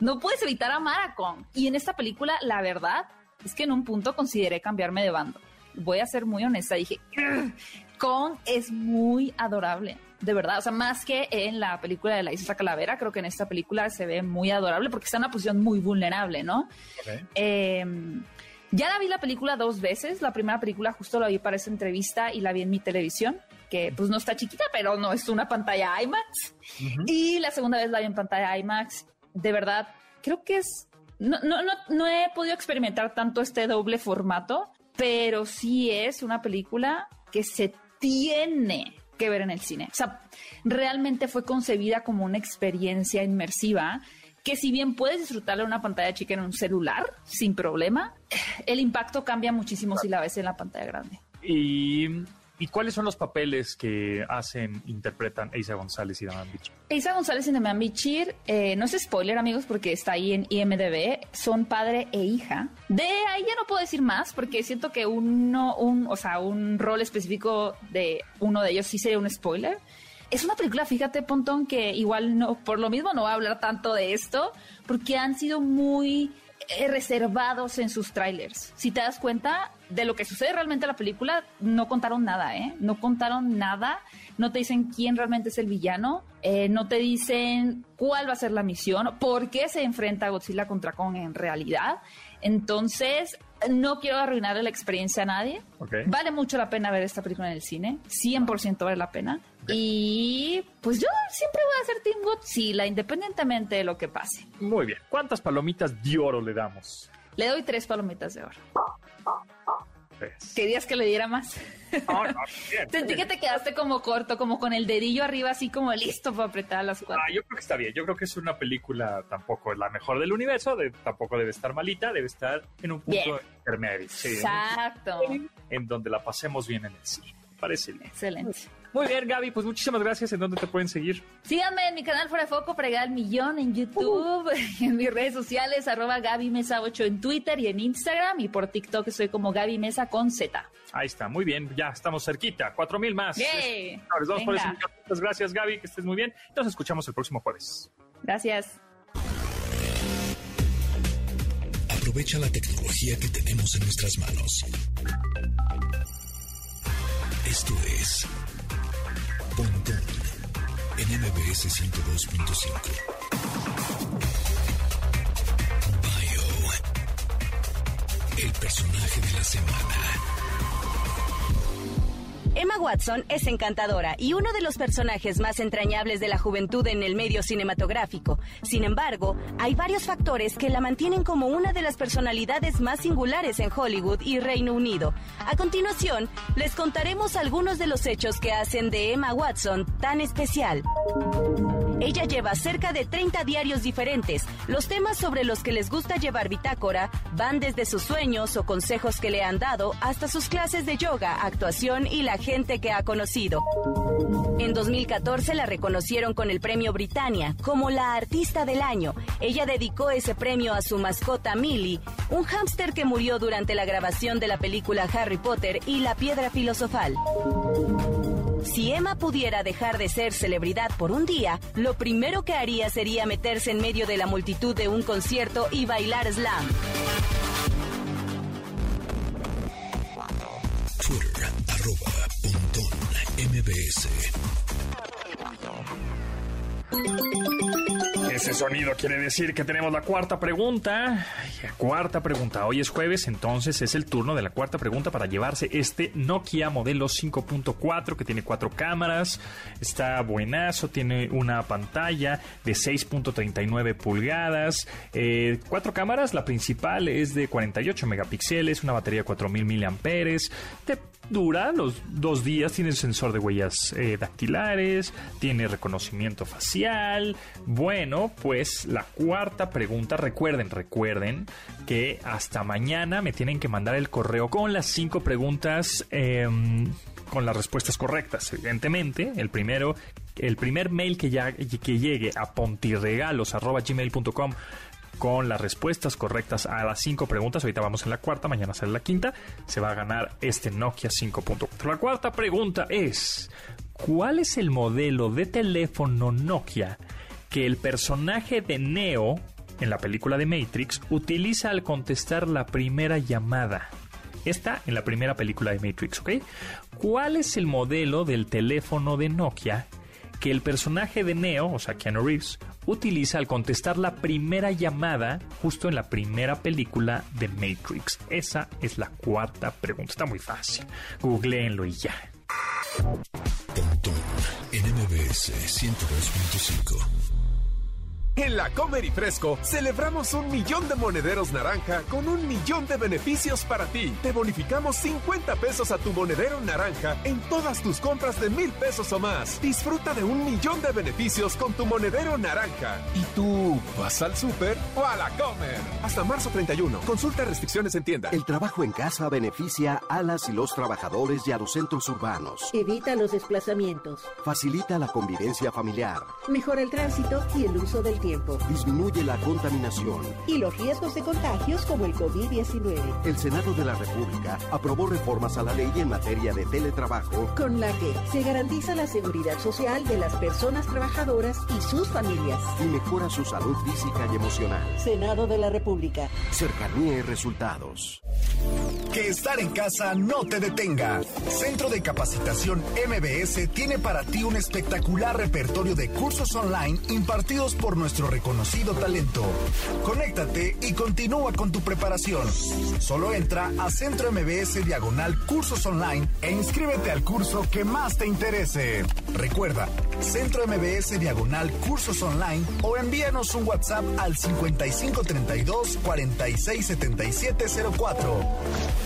no puedes evitar amar a Kong. Y en esta película, la verdad es que en un punto consideré cambiarme de bando. Voy a ser muy honesta, dije, "Ugh, Kong es muy adorable, de verdad. O sea, más que en la película de la Isla Calavera, creo que en esta película se ve muy adorable porque está en una posición muy vulnerable, ¿no? Eh, ya la vi la película dos veces. La primera película justo la vi para esa entrevista y la vi en mi televisión, que pues no está chiquita, pero no es una pantalla IMAX. Y la segunda vez la vi en pantalla IMAX. De verdad, creo que es... No, no, no, no he podido experimentar tanto este doble formato, pero sí es una película que se tiene que ver en el cine. O sea, realmente fue concebida como una experiencia inmersiva que si bien puedes disfrutarla en una pantalla chica en un celular sin problema, el impacto cambia muchísimo si la ves en la pantalla grande. ¿Y, ¿Y cuáles son los papeles que hacen, interpretan Isa González y Damián Bichir? Isa González y Damián Bichir, eh, no es spoiler amigos porque está ahí en IMDB, son padre e hija. De ahí ya no puedo decir más porque siento que uno, un, o sea, un rol específico de uno de ellos sí sería un spoiler. Es una película, fíjate, Pontón, que igual no, por lo mismo no voy a hablar tanto de esto, porque han sido muy reservados en sus trailers. Si te das cuenta de lo que sucede realmente en la película, no contaron nada, ¿eh? No contaron nada, no te dicen quién realmente es el villano, eh, no te dicen cuál va a ser la misión, por qué se enfrenta Godzilla contra Kong en realidad. Entonces, no quiero arruinarle la experiencia a nadie. Vale mucho la pena ver esta película en el cine, 100% vale la pena. Y pues yo siempre voy a ser Team Godzilla, independientemente de lo que pase. Muy bien. ¿Cuántas palomitas de oro le damos? Le doy tres palomitas de oro. Pues. Querías que le diera más. Sentí que te quedaste como corto, como con el dedillo arriba, así como listo para apretar las cuatro. Ah, yo creo que está bien. Yo creo que es una película tampoco la mejor del universo, tampoco debe estar malita, debe estar en un punto intermedio. Exacto. En, donde la pasemos bien en el cine. Parece bien. Excelente. Muy bien, Gaby, pues muchísimas gracias. ¿En dónde te pueden seguir? Síganme en mi canal Fuera de Foco, Fregar el Millón en YouTube, en mis redes sociales, arroba Gaby Mesa 8 en Twitter y en Instagram, y por TikTok estoy como Gaby Mesa con Z. Ahí está, muy bien, ya estamos cerquita, cuatro mil más. Yay. Vamos por eso. Muchas gracias, Gaby, que estés muy bien. Nos escuchamos el próximo jueves. Gracias. Aprovecha la tecnología que tenemos en nuestras manos. Esto es Pontón en MBS 102.5. Bio. El personaje de la semana. Emma Watson es encantadora y uno de los personajes más entrañables de la juventud en el medio cinematográfico. Sin embargo, hay varios factores que la mantienen como una de las personalidades más singulares en Hollywood y Reino Unido. A continuación, les contaremos algunos de los hechos que hacen de Emma Watson tan especial. Ella lleva cerca de 30 diarios diferentes. Los temas sobre los que les gusta llevar bitácora van desde sus sueños o consejos que le han dado hasta sus clases de yoga, actuación y la gente que ha conocido. En 2014 la reconocieron con el premio Britannia como la artista del año. Ella dedicó ese premio a su mascota Millie, un hámster que murió durante la grabación de la película Harry Potter y la piedra filosofal. Si Emma pudiera dejar de ser celebridad por un día, lo primero que haría sería meterse en medio de la multitud de un concierto y bailar slam. Ese sonido quiere decir que tenemos la cuarta pregunta. cuarta pregunta. Hoy es jueves, entonces es el turno de la cuarta pregunta para llevarse este Nokia modelo 5.4 que tiene cuatro cámaras. Está buenazo, tiene una pantalla de 6.39 pulgadas. Eh, cuatro cámaras, la principal es de 48 megapíxeles, una batería de 4000 miliamperes. Dura los dos días, tiene sensor de huellas eh, dactilares, tiene reconocimiento facial. Bueno, pues la cuarta pregunta, recuerden, recuerden que hasta mañana me tienen que mandar el correo con las cinco preguntas. Em, con las respuestas correctas, evidentemente. El primero, el primer mail que, ya, que llegue a pontirregalos.gmail.com con las respuestas correctas a las cinco preguntas. Ahorita vamos en la cuarta, mañana sale la quinta. Se va a ganar este Nokia 5.4. La cuarta pregunta es: ¿Cuál es el modelo de teléfono Nokia que el personaje de Neo en la película de Matrix utiliza al contestar la primera llamada. Esta en la primera película de Matrix, ¿ok? ¿Cuál es el modelo del teléfono de Nokia que el personaje de Neo, o sea, Keanu Reeves, utiliza al contestar la primera llamada justo en la primera película de Matrix? Esa es la cuarta pregunta. Está muy fácil. Googleenlo y ya. en MBS 102.5. En la Comer y Fresco celebramos un millón de monederos naranja con un millón de beneficios para ti. Te bonificamos 50 pesos a tu monedero naranja en todas tus compras de mil pesos o más. Disfruta de un millón de beneficios con tu monedero naranja. ¿Y tú vas al súper o a la Comer? Hasta marzo 31. Consulta restricciones en tienda. El trabajo en casa beneficia a las y los trabajadores y a los centros urbanos. Evita los desplazamientos. Facilita la convivencia familiar. Mejora el tránsito y el uso del tiempo Disminuye la contaminación. Y los riesgos de contagios como el COVID-19. El Senado de la República aprobó reformas a la ley en materia de teletrabajo. Con la que se garantiza la seguridad social de las personas trabajadoras y sus familias. Y mejora su salud física y emocional. Senado de la República. Cercanía y resultados. Que estar en casa no te detenga. Centro de Capacitación MBS tiene para ti un espectacular repertorio de cursos online impartidos por nuestro reconocido talento. Conéctate y continúa con tu preparación. Solo entra a Centro MBS Diagonal Cursos Online e inscríbete al curso que más te interese. Recuerda, Centro MBS Diagonal Cursos Online o envíanos un WhatsApp al 5532 467704.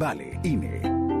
vale. INE.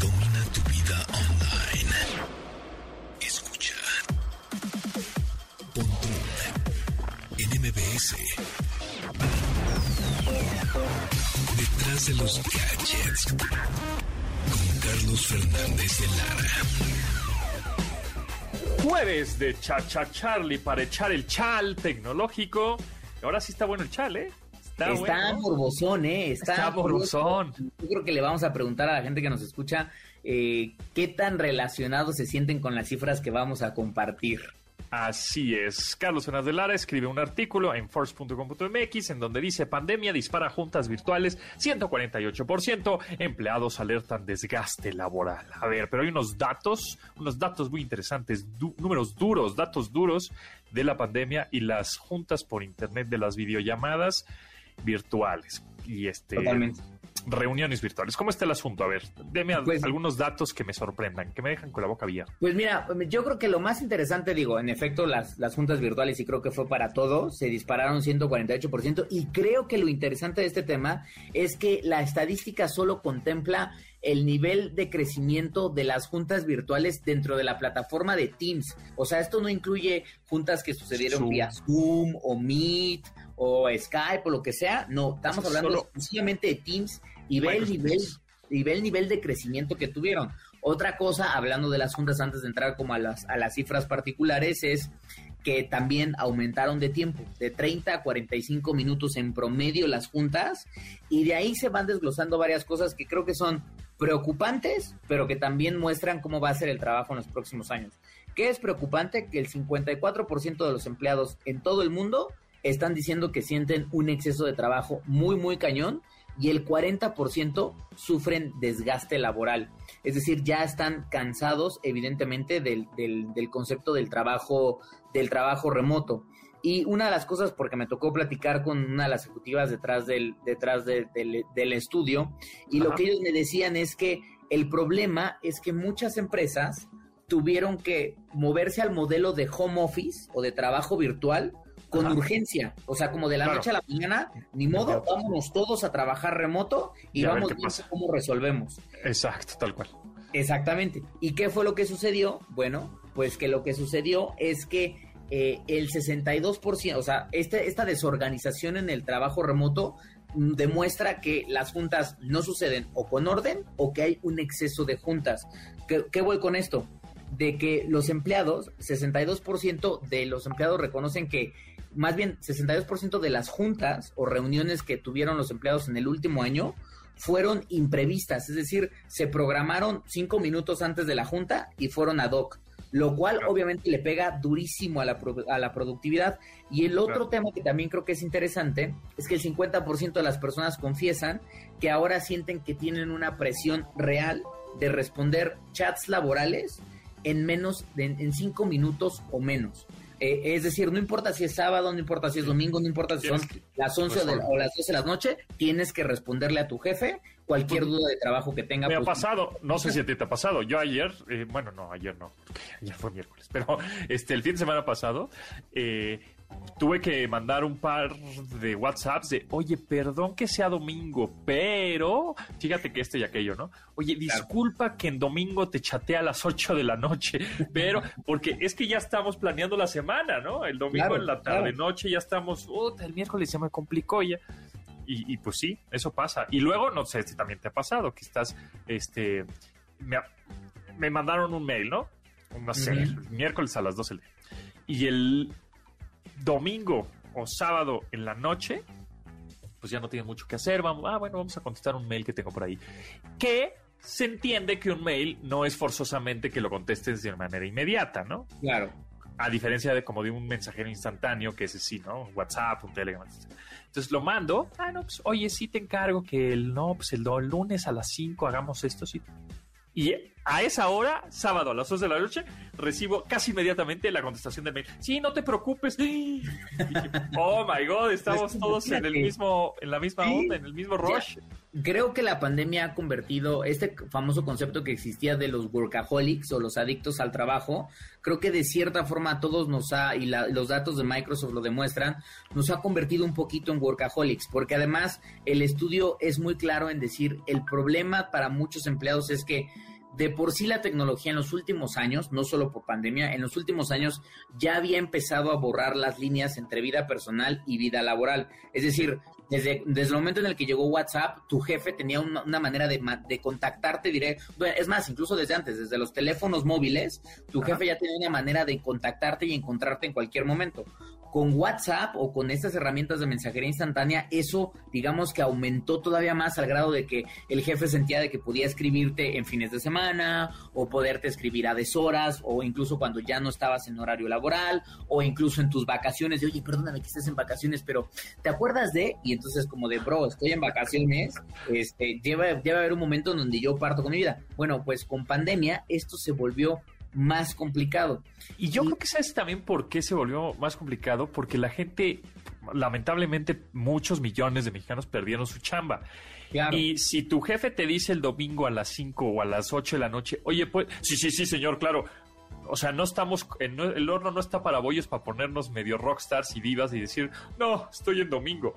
Domina tu vida online. Escucha. Pontón en MBS. Detrás de los gadgets. Con Carlos Fernández de Lara. Jueves de Chacha Charlie para echar el chal tecnológico. Ahora sí está bueno el chal, ¿eh? Está, está morbosón, ¿eh? Está, está morbosón. Yo creo que le vamos a preguntar a la gente que nos escucha eh, qué tan relacionados se sienten con las cifras que vamos a compartir. Así es. Carlos Fernández de Lara escribe un artículo en force.com.mx en donde dice pandemia dispara juntas virtuales 148%, empleados alertan desgaste laboral. A ver, pero hay unos datos, unos datos muy interesantes, du números duros, datos duros de la pandemia y las juntas por internet de las videollamadas virtuales. Y este Totalmente. reuniones virtuales. ¿Cómo está el asunto? A ver, deme pues, algunos datos que me sorprendan, que me dejan con la boca abierta. Pues mira, yo creo que lo más interesante, digo, en efecto, las, las juntas virtuales, y creo que fue para todos, se dispararon 148%, y creo que lo interesante de este tema es que la estadística solo contempla el nivel de crecimiento de las juntas virtuales dentro de la plataforma de Teams. O sea, esto no incluye juntas que sucedieron Zoom. vía Zoom o Meet o Skype o lo que sea. No, estamos hablando Solo... exclusivamente de Teams y ve el nivel, y ve el nivel de crecimiento que tuvieron. Otra cosa, hablando de las juntas antes de entrar como a las, a las cifras particulares, es que también aumentaron de tiempo, de 30 a 45 minutos en promedio las juntas, y de ahí se van desglosando varias cosas que creo que son preocupantes, pero que también muestran cómo va a ser el trabajo en los próximos años. ¿Qué es preocupante? Que el 54% de los empleados en todo el mundo están diciendo que sienten un exceso de trabajo muy, muy cañón y el 40% sufren desgaste laboral. Es decir, ya están cansados, evidentemente, del, del, del, concepto del trabajo, del trabajo remoto. Y una de las cosas, porque me tocó platicar con una de las ejecutivas detrás del, detrás de, del, del, estudio, y Ajá. lo que ellos me decían es que el problema es que muchas empresas tuvieron que moverse al modelo de home office o de trabajo virtual con Ajá. urgencia, o sea, como de la claro. noche a la mañana, ni modo, vámonos todos a trabajar remoto y Ya vamos viendo cómo resolvemos. Exacto, tal cual. Exactamente. ¿Y qué fue lo que sucedió? Bueno, pues que lo que sucedió es que eh, el 62%, o sea, este, esta desorganización en el trabajo remoto mm, demuestra que las juntas no suceden o con orden o que hay un exceso de juntas. ¿Qué, qué voy con esto? De que los empleados, 62% de los empleados reconocen que más bien 62% de las juntas o reuniones que tuvieron los empleados en el último año fueron imprevistas, es decir, se programaron cinco minutos antes de la junta y fueron ad hoc, lo cual claro. obviamente le pega durísimo a la, a la productividad. Y el otro claro. tema que también creo que es interesante es que el 50% de las personas confiesan que ahora sienten que tienen una presión real de responder chats laborales en menos de en cinco minutos o menos. Eh, es decir, no importa si es sábado, no importa si es domingo, no importa si son las 11 de la, o las 12 de la noche, tienes que responderle a tu jefe cualquier duda de trabajo que tenga. Me pues, ha pasado, no sé si a ti te ha pasado. Yo ayer, eh, bueno, no, ayer no, ayer fue miércoles, pero este el fin de semana pasado, eh, tuve que mandar un par de WhatsApps de, oye, perdón que sea domingo, pero fíjate que este y aquello, ¿no? Oye, disculpa claro. que en domingo te chateé a las 8 de la noche, pero porque es que ya estamos planeando la semana, ¿no? El domingo claro, en la tarde, claro. noche, ya estamos, uh, el miércoles se me complicó ya. Y, pues sí, eso pasa. Y luego, no sé si también te ha pasado, que estás, este, me, mandaron un mail, ¿no? No sé, el miércoles a las 12 Y el domingo o sábado en la noche, pues ya no tiene mucho que hacer. Vamos, ah, bueno, vamos a contestar un mail que tengo por ahí. Que se entiende que un mail no es forzosamente que lo contestes de manera inmediata, ¿no? Claro. A diferencia de como de un mensajero instantáneo, que es sí, ¿no? WhatsApp, un Telegram. Entonces lo mando. Ah, no, pues, oye, sí te encargo que el, no, pues el, el lunes a las 5 hagamos esto, sí. Y a esa hora, sábado a las 2 de la noche, recibo casi inmediatamente la contestación del mail. Sí, no te preocupes. oh my god, estamos todos en el mismo, en la misma onda, en el mismo rush. Creo que la pandemia ha convertido este famoso concepto que existía de los workaholics o los adictos al trabajo. Creo que de cierta forma a todos nos ha, y los datos de Microsoft lo demuestran, nos ha convertido un poquito en workaholics, porque además el estudio es muy claro en decir el problema para muchos empleados es que de por sí la tecnología en los últimos años, no solo por pandemia, en los últimos años ya había empezado a borrar las líneas entre vida personal y vida laboral. Es decir, desde, desde el momento en el que llegó WhatsApp, tu jefe tenía una, manera de, de, contactarte directo. Es más, incluso desde antes, desde los teléfonos móviles, tu jefe ya tenía una manera de contactarte y encontrarte en cualquier momento con WhatsApp o con estas herramientas de mensajería instantánea, eso digamos que aumentó todavía más al grado de que el jefe sentía de que podía escribirte en fines de semana o poderte escribir a deshoras o incluso cuando ya no estabas en horario laboral o incluso en tus vacaciones de, oye, perdóname que estés en vacaciones, pero ¿te acuerdas de? Y entonces como de, bro, estoy en vacaciones, este, lleva, debe haber un momento en donde yo parto con mi vida. Bueno, pues con pandemia esto se volvió más complicado. Y yo creo que sabes también por qué se volvió más complicado, porque la gente, lamentablemente, muchos millones de mexicanos perdieron su chamba. Y si tu jefe te dice el domingo a las 5 o a las 8 de la noche, oye, pues, sí, sí, sí, señor, claro. O sea, no estamos, el horno no está para bollos para ponernos medio rockstars y divas y decir, no, estoy en domingo.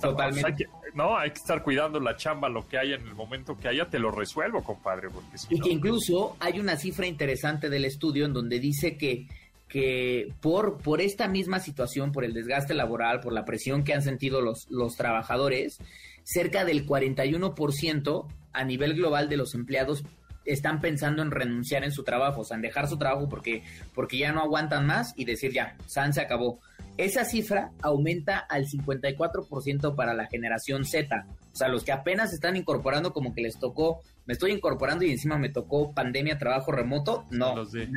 Totalmente. no, hay que estar cuidando la chamba, lo que haya en el momento que haya, te lo resuelvo, compadre. y que incluso hay una cifra interesante del estudio en donde dice que que por, por esta misma situación, por el desgaste laboral, por la presión que han sentido los, los trabajadores, cerca del 41% a nivel global de los empleados están pensando en renunciar en su trabajo, o sea, en dejar su trabajo porque, porque ya no aguantan más y decir ya, San se acabó. Esa cifra aumenta al 54% para la generación Z. O sea, los que apenas están incorporando, como que les tocó, me estoy incorporando y encima me tocó pandemia, trabajo remoto. No. Los de,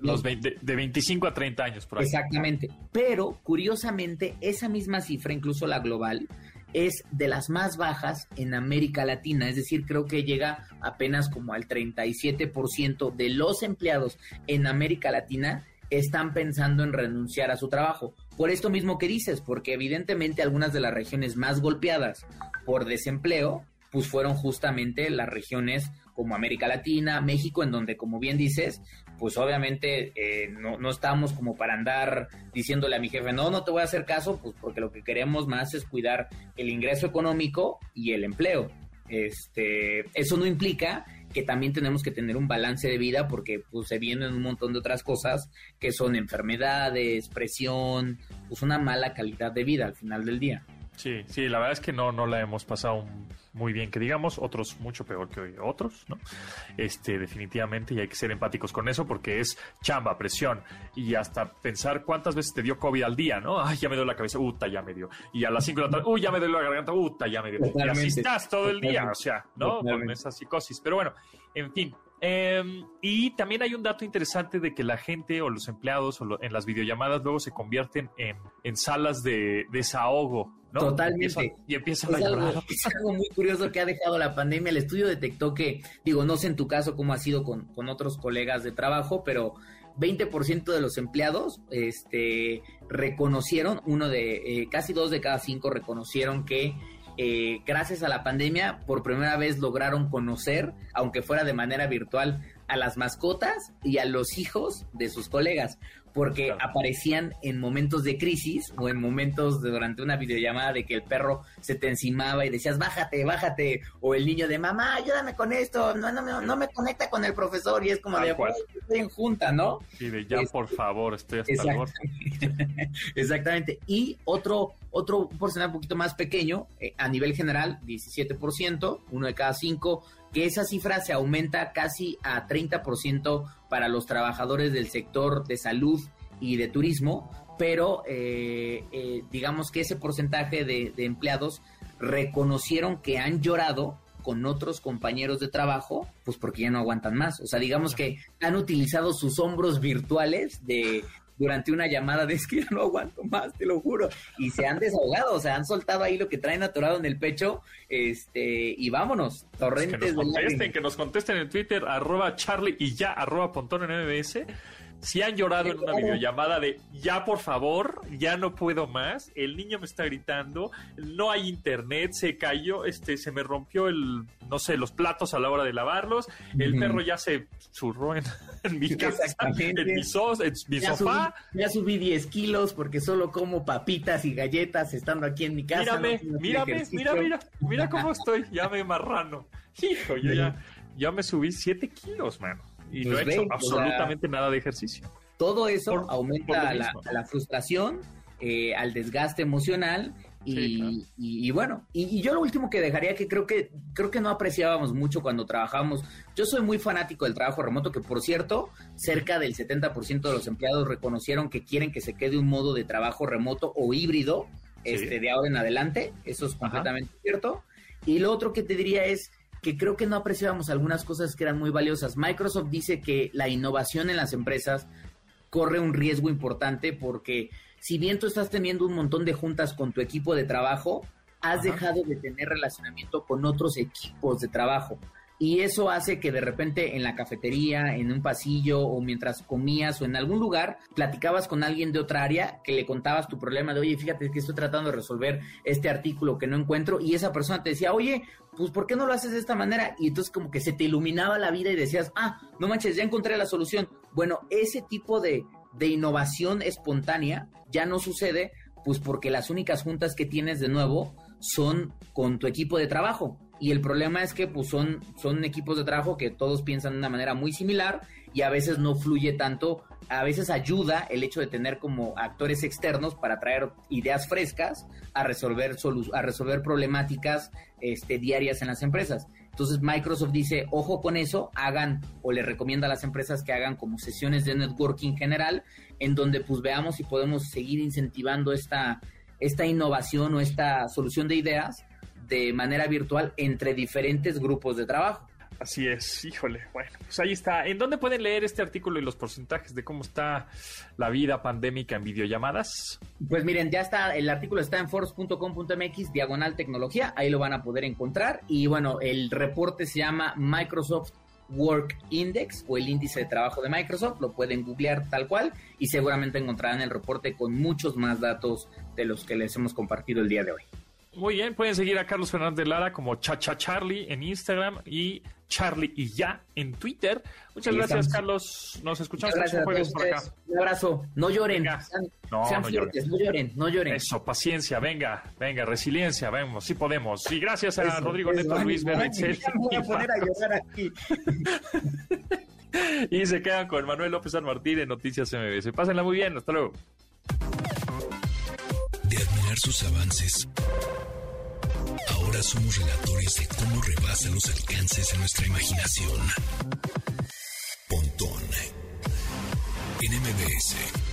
los, de 25 a 30 años, por ahí. Exactamente. Pero, curiosamente, esa misma cifra, incluso la global, es de las más bajas en América Latina, es decir, creo que llega apenas como al 37% de los empleados en América Latina están pensando en renunciar a su trabajo. Por esto mismo que dices, porque evidentemente algunas de las regiones más golpeadas por desempleo, pues fueron justamente las regiones como América Latina, México, en donde, como bien dices, pues obviamente eh, no, no estamos como para andar diciéndole a mi jefe, no, no te voy a hacer caso, pues porque lo que queremos más es cuidar el ingreso económico y el empleo. Este, eso no implica que también tenemos que tener un balance de vida porque pues se vienen un montón de otras cosas que son enfermedades, presión, pues una mala calidad de vida al final del día. Sí, sí, la verdad es que no, no la hemos pasado muy bien, que digamos, otros mucho peor que otros, ¿no? Este, definitivamente, y hay que ser empáticos con eso porque es chamba, presión, y hasta pensar cuántas veces te dio COVID al día, ¿no? Ay, ya me dio la cabeza, uta, ya me dio. Y a las 5 de la tarde, uy, ya me dio la garganta, uta, ya me dio. Y así estás todo el día, o sea, ¿no? Con esa psicosis. Pero bueno, en fin, Em, y también hay un dato interesante de que la gente o los empleados o en las videollamadas luego se convierten en, en salas de desahogo. ¿no? Totalmente. Y empiezan, a algo, es algo muy curioso que ha dejado la pandemia. El estudio detectó que, digo, no sé en tu caso cómo ha sido con, con otros colegas de trabajo, pero 20% de los empleados este, reconocieron, uno de, eh, casi dos de cada cinco reconocieron que eh, gracias a la pandemia, por primera vez lograron conocer, aunque fuera de manera virtual, a las mascotas y a los hijos de sus colegas, porque aparecían en momentos de crisis o en momentos de, durante una videollamada de que el perro se te encimaba y decías, bájate, bájate, o el niño de, mamá, ayúdame con esto, no, no, me, no me conecta con el profesor y es como de, estoy en junta, ¿no? Y de, ya, por favor, estoy hasta exactamente, exactamente. Y otro, otro porcentaje un poquito más pequeño, eh, a nivel general, 17%, uno de cada cinco, que esa cifra se aumenta casi a 30% para los trabajadores del sector de salud y de turismo, pero eh, eh, digamos que ese porcentaje de, empleados reconocieron que han llorado con otros compañeros de trabajo, pues porque ya no aguantan más. O sea, digamos que han utilizado sus hombros virtuales de, durante una llamada de es que ya no aguanto más, te lo juro. Y se han desahogado, o sea, han soltado ahí lo que traen atorado en el pecho, este, y vámonos, torrentes que nos contesten, que nos contesten en Twitter, arroba Charlie y ya, arroba Pontón en MBS si han llorado en una videollamada de ya por favor, ya no puedo más, el niño me está gritando, no hay internet, se cayó, este, se me rompió el, no sé, los platos a la hora de lavarlos, el perro ya se zurró en, mi casa, en mi, sofá. ya subí 10 kilos porque solo como papitas y galletas estando aquí en mi casa. Mírame, mírame, mira, mira, mira cómo estoy, ya me marrano. Hijo, yo ya, ya me subí 7 kilos, mano y no he hecho absolutamente nada de ejercicio. Todo eso aumenta la, frustración, eh, al desgaste emocional y, bueno, y, yo lo último que dejaría que creo que creo que no apreciábamos mucho cuando trabajamos. Yo soy muy fanático del trabajo remoto, que por cierto, cerca del 70% de los empleados reconocieron que quieren que se quede un modo de trabajo remoto o híbrido este de ahora en adelante. Eso es completamente cierto. Y lo otro que te diría es que creo que no apreciábamos algunas cosas que eran muy valiosas. Microsoft dice que la innovación en las empresas corre un riesgo importante porque si bien tú estás teniendo un montón de juntas con tu equipo de trabajo, has dejado de tener relacionamiento con otros equipos de trabajo. Y eso hace que de repente en la cafetería, en un pasillo o mientras comías o en algún lugar, platicabas con alguien de otra área que le contabas tu problema de, oye, fíjate que estoy tratando de resolver este artículo que no encuentro y esa persona te decía, oye, pues ¿por qué no lo haces de esta manera? Y entonces como que se te iluminaba la vida y decías, ah, no manches, ya encontré la solución. Bueno, ese tipo de, de innovación espontánea ya no sucede, pues porque las únicas juntas que tienes de nuevo son con tu equipo de trabajo y el problema es que pues son, son equipos de trabajo que todos piensan de una manera muy similar y a veces no fluye tanto, a veces ayuda el hecho de tener como actores externos para traer ideas frescas a resolver, a resolver problemáticas este, diarias en las empresas. Entonces Microsoft dice, ojo con eso, hagan o le recomienda a las empresas que hagan como sesiones de networking general en donde pues veamos si podemos seguir incentivando esta, esta innovación o esta solución de ideas de manera virtual entre diferentes grupos de trabajo. Así es, híjole. Bueno, pues ahí está. ¿En dónde pueden leer este artículo y los porcentajes de cómo está la vida pandémica en videollamadas? Pues miren, ya está, el artículo está en force.com.mx, diagonal tecnología, ahí lo van a poder encontrar. Y bueno, el reporte se llama Microsoft Work Index o el índice de trabajo de Microsoft, lo pueden googlear tal cual y seguramente encontrarán el reporte con muchos más datos de los que les hemos compartido el día de hoy. Muy bien, pueden seguir a Carlos Fernández Lara como Chacha Charlie en Instagram y Charlie y ya en Twitter. Muchas gracias, Carlos. Nos escuchamos el jueves por acá. Un abrazo. No lloren. Sean, no, no, fuertes, no lloren, no lloren. Eso, paciencia, venga, venga, resiliencia, vemos, sí podemos. Y gracias a Rodrigo Neto, Luis Berrexel. voy a poner a llorar aquí. y se quedan con Manuel López San Martín en Noticias MBS. Pásenla muy bien, hasta luego. De admirar sus avances Ahora somos relatores de cómo rebasa los alcances de nuestra imaginación. Pontón en MBS.